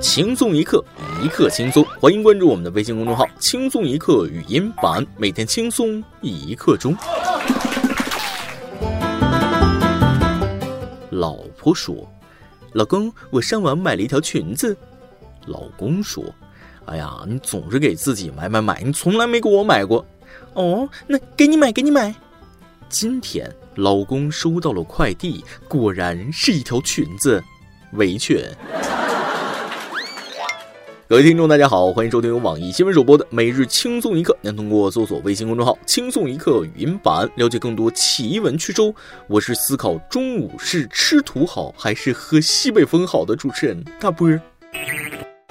轻松一刻，一刻轻松。欢迎关注我们的微信公众号“轻松一刻语音版”，每天轻松一刻钟。老婆说：“老公，我上网买了一条裙子。”老公说：“哎呀，你总是给自己买买买，你从来没给我买过。”哦，那给你买，给你买。今天老公收到了快递，果然是一条裙子，围裙。各位听众，大家好，欢迎收听由网易新闻首播的《每日轻松一刻》。您通过搜索微信公众号“轻松一刻”语音版了解更多奇闻趣事。我是思考中午是吃土好还是喝西北风好的主持人大波。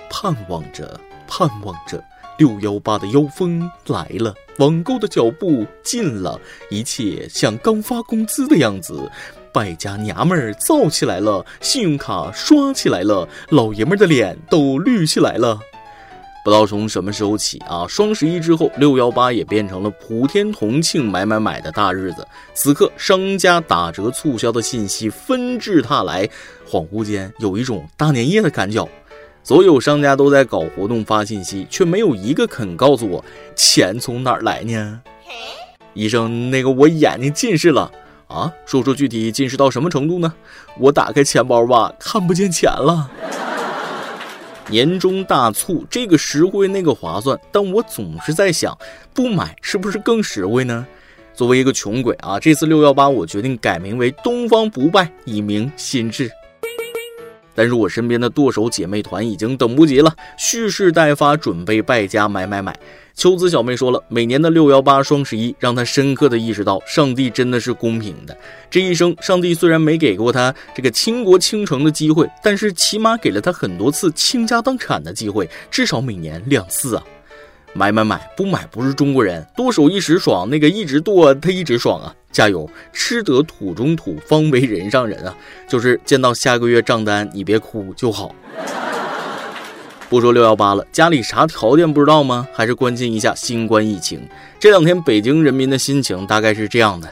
盼望着，盼望着。六幺八的妖风来了，网购的脚步近了，一切像刚发工资的样子，败家娘们儿造起来了，信用卡刷起来了，老爷们的脸都绿起来了。不知道从什么时候起啊，双十一之后，六幺八也变成了普天同庆、买买买的大日子。此刻，商家打折促销的信息纷至沓来，恍惚间有一种大年夜的感觉。所有商家都在搞活动发信息，却没有一个肯告诉我钱从哪儿来呢？医生，那个我眼睛近视了啊，说说具体近视到什么程度呢？我打开钱包吧，看不见钱了。年终大促，这个实惠那个划算，但我总是在想，不买是不是更实惠呢？作为一个穷鬼啊，这次六幺八我决定改名为东方不败，以明心智。但是我身边的剁手姐妹团已经等不及了，蓄势待发，准备败家买买买。秋子小妹说了，每年的六幺八、双十一，让她深刻的意识到，上帝真的是公平的。这一生，上帝虽然没给过她这个倾国倾城的机会，但是起码给了她很多次倾家荡产的机会，至少每年两次啊。买买买，不买不是中国人。剁手一时爽，那个一直剁他一直爽啊！加油，吃得土中土，方为人上人啊！就是见到下个月账单，你别哭就好。不说六幺八了，家里啥条件不知道吗？还是关心一下新冠疫情。这两天北京人民的心情大概是这样的：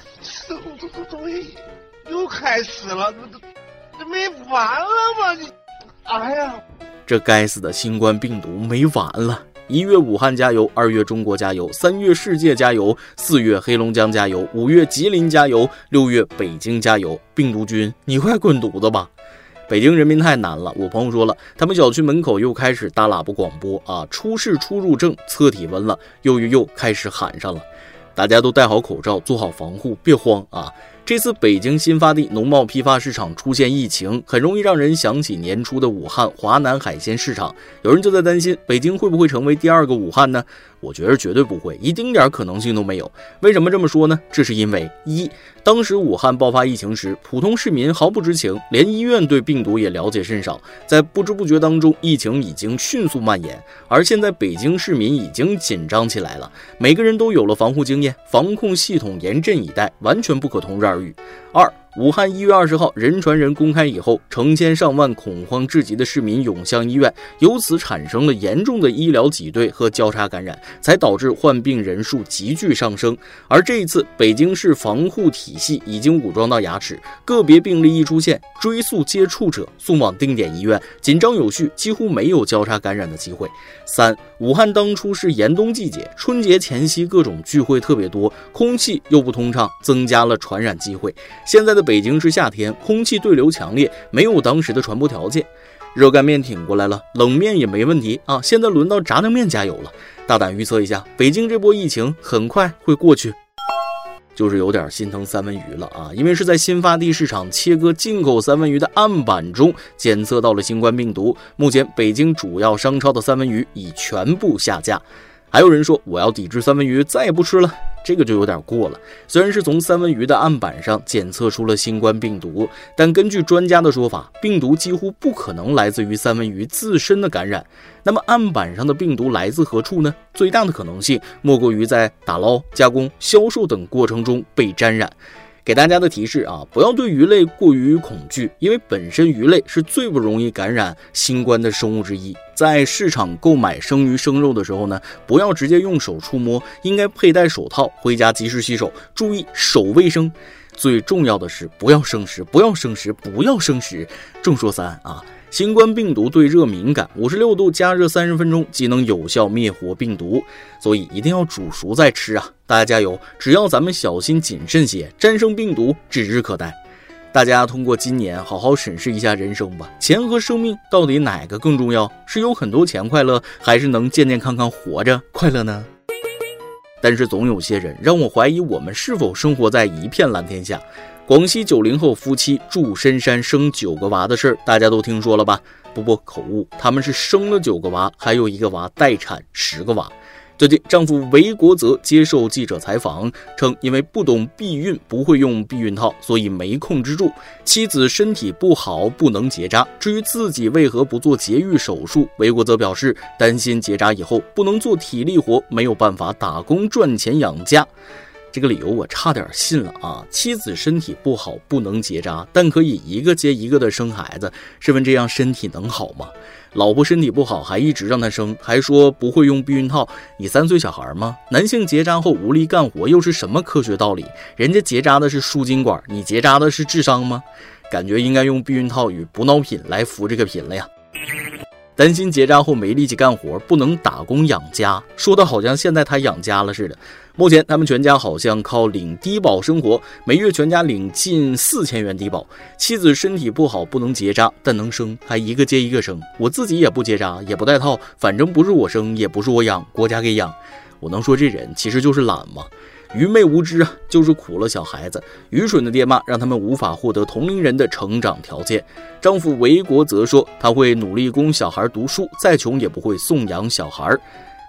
又开始了，这这没完了吗？你，哎呀，这该死的新冠病毒没完了！一月武汉加油，二月中国加油，三月世界加油，四月黑龙江加油，五月吉林加油，六月北京加油。病毒君，你快滚犊子吧！北京人民太难了。我朋友说了，他们小区门口又开始大喇叭广播啊，出示出入证，测体温了，又又又开始喊上了，大家都戴好口罩，做好防护，别慌啊。这次北京新发地农贸批发市场出现疫情，很容易让人想起年初的武汉华南海鲜市场。有人就在担心，北京会不会成为第二个武汉呢？我觉得绝对不会，一丁点可能性都没有。为什么这么说呢？这是因为一，当时武汉爆发疫情时，普通市民毫不知情，连医院对病毒也了解甚少，在不知不觉当中，疫情已经迅速蔓延。而现在北京市民已经紧张起来了，每个人都有了防护经验，防控系统严阵以待，完全不可同日而二。武汉一月二十号人传人公开以后，成千上万恐慌至极的市民涌向医院，由此产生了严重的医疗挤兑和交叉感染，才导致患病人数急剧上升。而这一次，北京市防护体系已经武装到牙齿，个别病例一出现，追溯接触者送往定点医院，紧张有序，几乎没有交叉感染的机会。三，武汉当初是严冬季节，春节前夕各种聚会特别多，空气又不通畅，增加了传染机会。现在的。北京是夏天，空气对流强烈，没有当时的传播条件。热干面挺过来了，冷面也没问题啊！现在轮到炸酱面加油了。大胆预测一下，北京这波疫情很快会过去。就是有点心疼三文鱼了啊，因为是在新发地市场切割进口三文鱼的案板中检测到了新冠病毒。目前北京主要商超的三文鱼已全部下架。还有人说我要抵制三文鱼，再也不吃了。这个就有点过了。虽然是从三文鱼的案板上检测出了新冠病毒，但根据专家的说法，病毒几乎不可能来自于三文鱼自身的感染。那么案板上的病毒来自何处呢？最大的可能性莫过于在打捞、加工、销售等过程中被沾染。给大家的提示啊，不要对鱼类过于恐惧，因为本身鱼类是最不容易感染新冠的生物之一。在市场购买生鱼生肉的时候呢，不要直接用手触摸，应该佩戴手套，回家及时洗手，注意手卫生。最重要的是，不要生食，不要生食，不要生食。众说三啊，新冠病毒对热敏感，五十六度加热三十分钟即能有效灭活病毒，所以一定要煮熟再吃啊！大家加油，只要咱们小心谨慎些，战胜病毒指日可待。大家通过今年好好审视一下人生吧，钱和生命到底哪个更重要？是有很多钱快乐，还是能健健康康活着快乐呢？但是总有些人让我怀疑，我们是否生活在一片蓝天下？广西九零后夫妻住深山生九个娃的事儿，大家都听说了吧？不不，口误，他们是生了九个娃，还有一个娃待产，十个娃。最近，丈夫韦国泽接受记者采访称，因为不懂避孕，不会用避孕套，所以没控制住。妻子身体不好，不能结扎。至于自己为何不做节育手术，韦国泽表示，担心结扎以后不能做体力活，没有办法打工赚钱养家。这个理由我差点信了啊！妻子身体不好，不能结扎，但可以一个接一个的生孩子。试问这样身体能好吗？老婆身体不好，还一直让她生，还说不会用避孕套。你三岁小孩吗？男性结扎后无力干活，又是什么科学道理？人家结扎的是输精管，你结扎的是智商吗？感觉应该用避孕套与补脑品来扶这个贫了呀。担心结扎后没力气干活，不能打工养家，说的好像现在他养家了似的。目前他们全家好像靠领低保生活，每月全家领近四千元低保。妻子身体不好，不能结扎，但能生，还一个接一个生。我自己也不结扎，也不戴套，反正不是我生，也不是我养，国家给养。我能说这人其实就是懒吗？愚昧无知啊，就是苦了小孩子。愚蠢的爹妈让他们无法获得同龄人的成长条件。丈夫韦国则说，他会努力供小孩读书，再穷也不会送养小孩。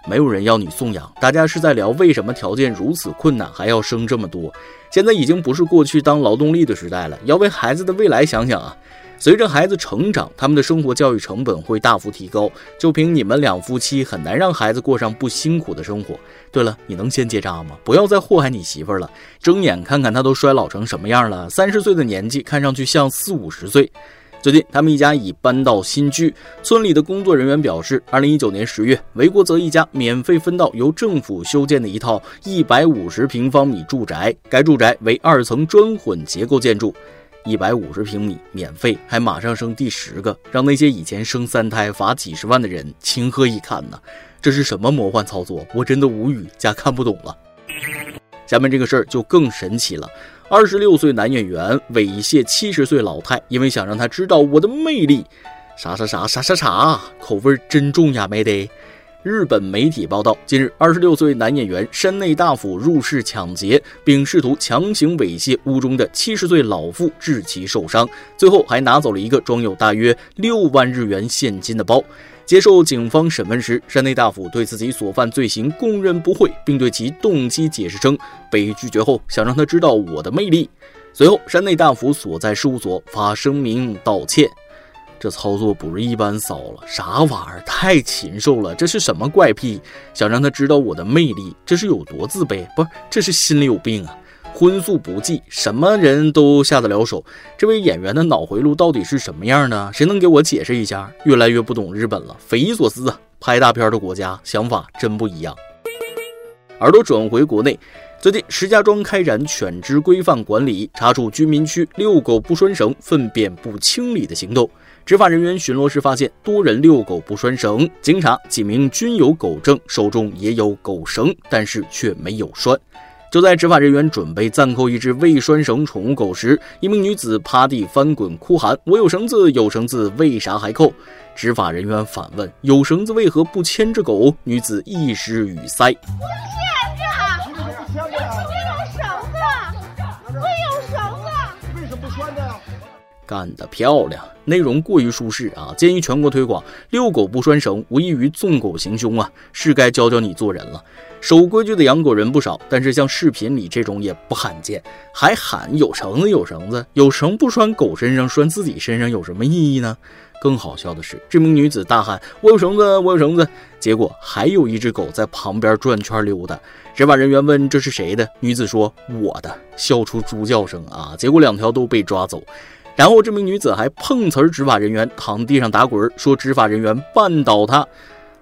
没有人要你送养，大家是在聊为什么条件如此困难还要生这么多。现在已经不是过去当劳动力的时代了，要为孩子的未来想想啊。随着孩子成长，他们的生活教育成本会大幅提高。就凭你们两夫妻，很难让孩子过上不辛苦的生活。对了，你能先结扎吗？不要再祸害你媳妇儿了。睁眼看看她都衰老成什么样了，三十岁的年纪看上去像四五十岁。最近，他们一家已搬到新居。村里的工作人员表示，二零一九年十月，韦国泽一家免费分到由政府修建的一套一百五十平方米住宅。该住宅为二层砖混结构建筑。一百五十平米免费，还马上生第十个，让那些以前生三胎罚几十万的人情何以堪呢？这是什么魔幻操作？我真的无语加看不懂了。下面这个事儿就更神奇了：二十六岁男演员猥亵七十岁老太，因为想让她知道我的魅力。啥啥啥啥啥啥，口味真重呀，没得。日本媒体报道，近日，二十六岁男演员山内大辅入室抢劫，并试图强行猥亵屋中的七十岁老妇，致其受伤。最后还拿走了一个装有大约六万日元现金的包。接受警方审问时，山内大辅对自己所犯罪行供认不讳，并对其动机解释称，被拒绝后想让他知道我的魅力。随后，山内大辅所在事务所发声明道歉。这操作不是一般骚了，啥玩意儿？太禽兽了！这是什么怪癖？想让他知道我的魅力，这是有多自卑？不是，这是心里有病啊！荤素不忌，什么人都下得了手。这位演员的脑回路到底是什么样的？谁能给我解释一下？越来越不懂日本了，匪夷所思啊！拍大片的国家想法真不一样。耳朵转回国内，最近石家庄开展犬只规范管理，查处居民区遛狗不拴绳、粪便不清理的行动。执法人员巡逻时发现多人遛狗不拴绳，经查几名均有狗证，手中也有狗绳，但是却没有拴。就在执法人员准备暂扣一只未拴绳宠物狗时，一名女子趴地翻滚哭喊：“我有绳子，有绳子，为啥还扣？”执法人员反问：“有绳子为何不牵着狗？”女子一时语塞。干得漂亮！内容过于舒适啊，建议全国推广。遛狗不拴绳，无异于纵狗行凶啊！是该教教你做人了。守规矩的养狗人不少，但是像视频里这种也不罕见，还喊有绳子有绳子，有绳不拴狗身上，拴自己身上有什么意义呢？更好笑的是，这名女子大喊：“我有绳子，我有绳子！”结果还有一只狗在旁边转圈溜达。执法人员问：“这是谁的？”女子说：“我的。”笑出猪叫声啊！结果两条都被抓走。然后这名女子还碰瓷儿执法人员，躺地上打滚，说执法人员绊倒她，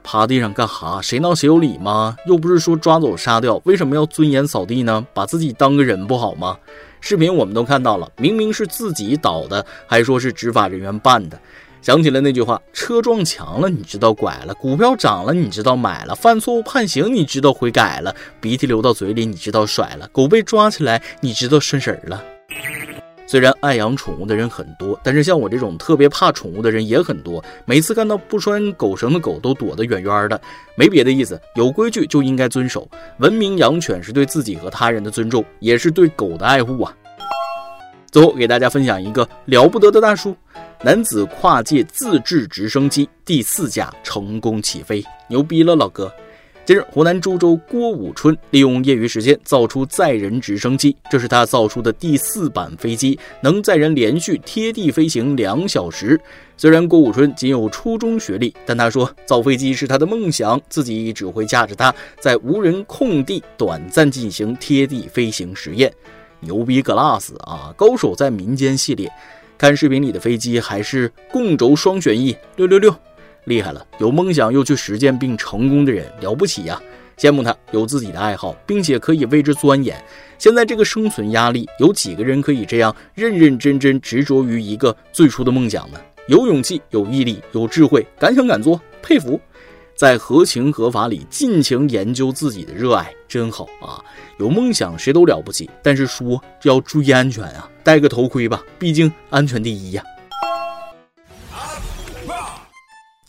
趴地上干哈？谁闹谁有理吗？又不是说抓走杀掉，为什么要尊严扫地呢？把自己当个人不好吗？视频我们都看到了，明明是自己倒的，还说是执法人员绊的。想起了那句话：车撞墙了，你知道拐了；股票涨了，你知道买了；犯错误判刑，你知道悔改了；鼻涕流到嘴里，你知道甩了；狗被抓起来，你知道顺神了。虽然爱养宠物的人很多，但是像我这种特别怕宠物的人也很多。每次看到不拴狗绳的狗，都躲得远远的。没别的意思，有规矩就应该遵守。文明养犬是对自己和他人的尊重，也是对狗的爱护啊。最后给大家分享一个了不得的大叔。男子跨界自制直升机第四架成功起飞，牛逼了，老哥！近日，湖南株洲郭武春利用业余时间造出载人直升机，这是他造出的第四版飞机，能载人连续贴地飞行两小时。虽然郭武春仅有初中学历，但他说造飞机是他的梦想，自己只会驾着它在无人空地短暂进行贴地飞行实验，牛逼 glass 啊！高手在民间系列。看视频里的飞机还是共轴双旋翼，六六六，厉害了！有梦想又去实践并成功的人了不起呀，羡慕他有自己的爱好，并且可以为之钻研。现在这个生存压力，有几个人可以这样认认真真执着于一个最初的梦想呢？有勇气，有毅力，有智慧，敢想敢做，佩服。在合情合法里尽情研究自己的热爱，真好啊！有梦想谁都了不起，但是说要注意安全啊，戴个头盔吧，毕竟安全第一呀。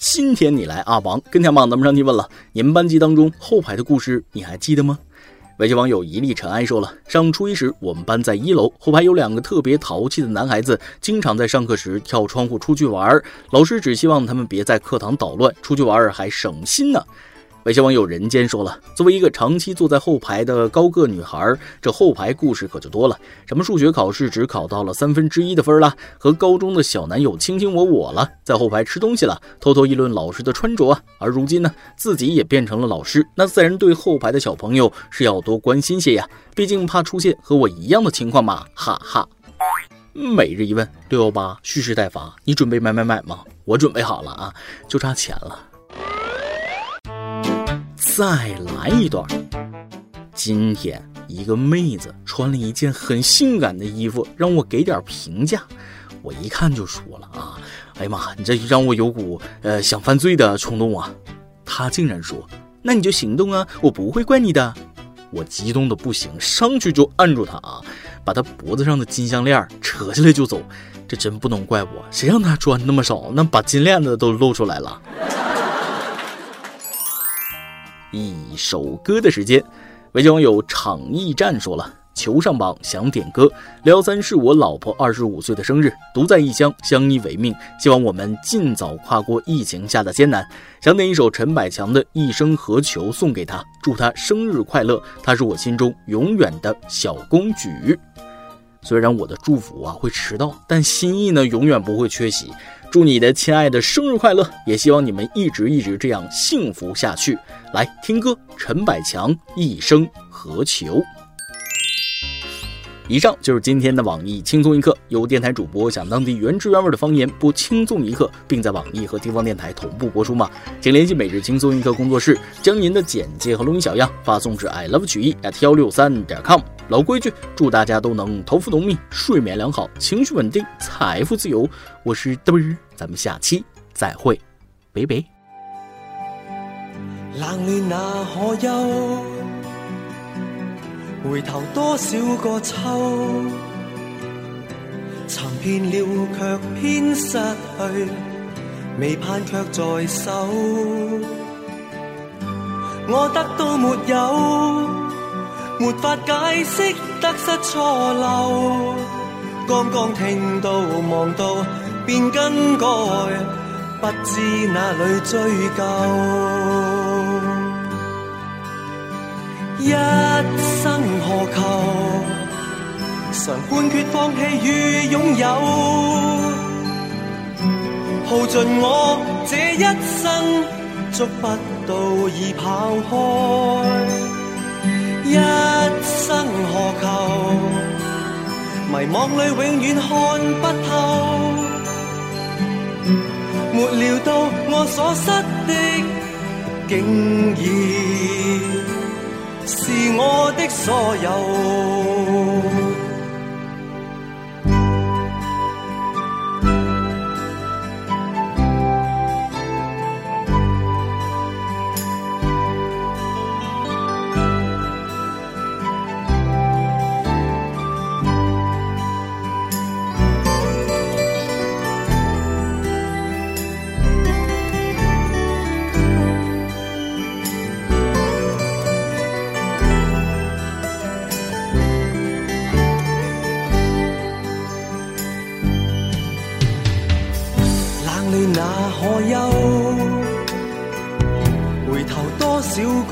今天你来阿王跟天榜咱们上提问了，你们班级当中后排的故事你还记得吗？微信网友一粒尘埃说了，上初一时，我们班在一楼，后排有两个特别淘气的男孩子，经常在上课时跳窗户出去玩。老师只希望他们别在课堂捣乱，出去玩还省心呢。有些网友人间说了，作为一个长期坐在后排的高个女孩，这后排故事可就多了。什么数学考试只考到了三分之一的分了，和高中的小男友卿卿我我了，在后排吃东西了，偷偷议论老师的穿着。而如今呢，自己也变成了老师，那自然对后排的小朋友是要多关心些呀，毕竟怕出现和我一样的情况嘛，哈哈。每日一问六幺八蓄势待发，你准备买买买吗？我准备好了啊，就差钱了。再来一段。今天一个妹子穿了一件很性感的衣服，让我给点评价。我一看就说了啊，哎呀妈，你这让我有股呃想犯罪的冲动啊。她竟然说，那你就行动啊，我不会怪你的。我激动的不行，上去就按住她啊，把她脖子上的金项链扯下来就走。这真不能怪我，谁让她穿那么少，那把金链子都露出来了。一首歌的时间，微信网友场驿站说了：“求上榜，想点歌。幺三是我老婆二十五岁的生日，独在异乡，相依为命，希望我们尽早跨过疫情下的艰难。想点一首陈百强的《一生何求》送给她，祝她生日快乐。她是我心中永远的小公举。虽然我的祝福啊会迟到，但心意呢永远不会缺席。”祝你的亲爱的生日快乐，也希望你们一直一直这样幸福下去。来听歌，陈百强《一生何求》。以上就是今天的网易轻松一刻，由电台主播讲当地原汁原味的方言播轻松一刻，并在网易和地方电台同步播出吗？请联系每日轻松一刻工作室，将您的简介和录音小样发送至 i love 曲艺 at 幺六三点 com。老规矩，祝大家都能头发浓密，睡眠良好，情绪稳定，财富自由。我是嘚儿，咱们下期再会，拜拜。冷暖那可休？回头多少个秋，寻遍了却偏失去，未盼却在手。我得到没有？没法解释得失错漏。刚刚听到望到便更改，不知哪里追究。一生何求？常判决放弃与拥有，耗尽我这一生，捉不到已跑开。一生何求？迷惘里永远看不透，没料到我所失的，竟然。是我的所有。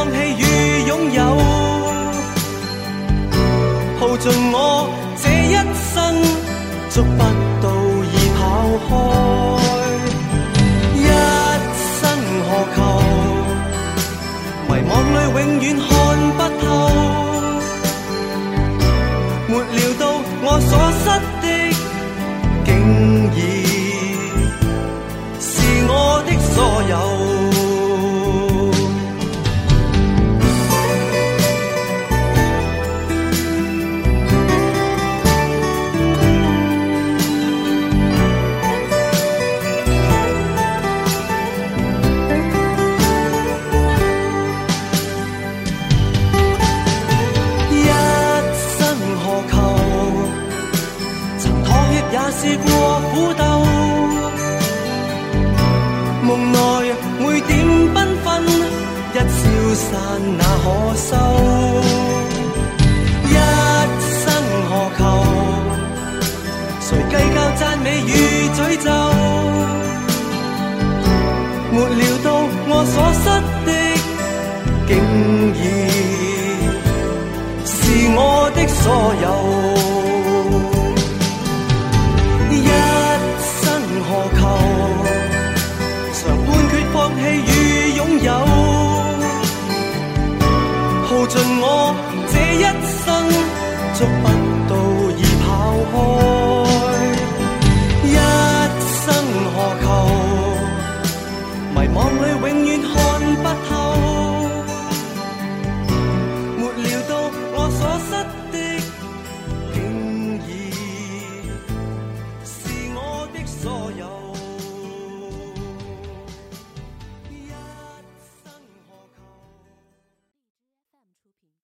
放弃与拥有，耗尽我这一生，捉不到已跑开。一生何求？迷惘里永远看不透，没料到我所失尽我这一生，捉不到已跑开。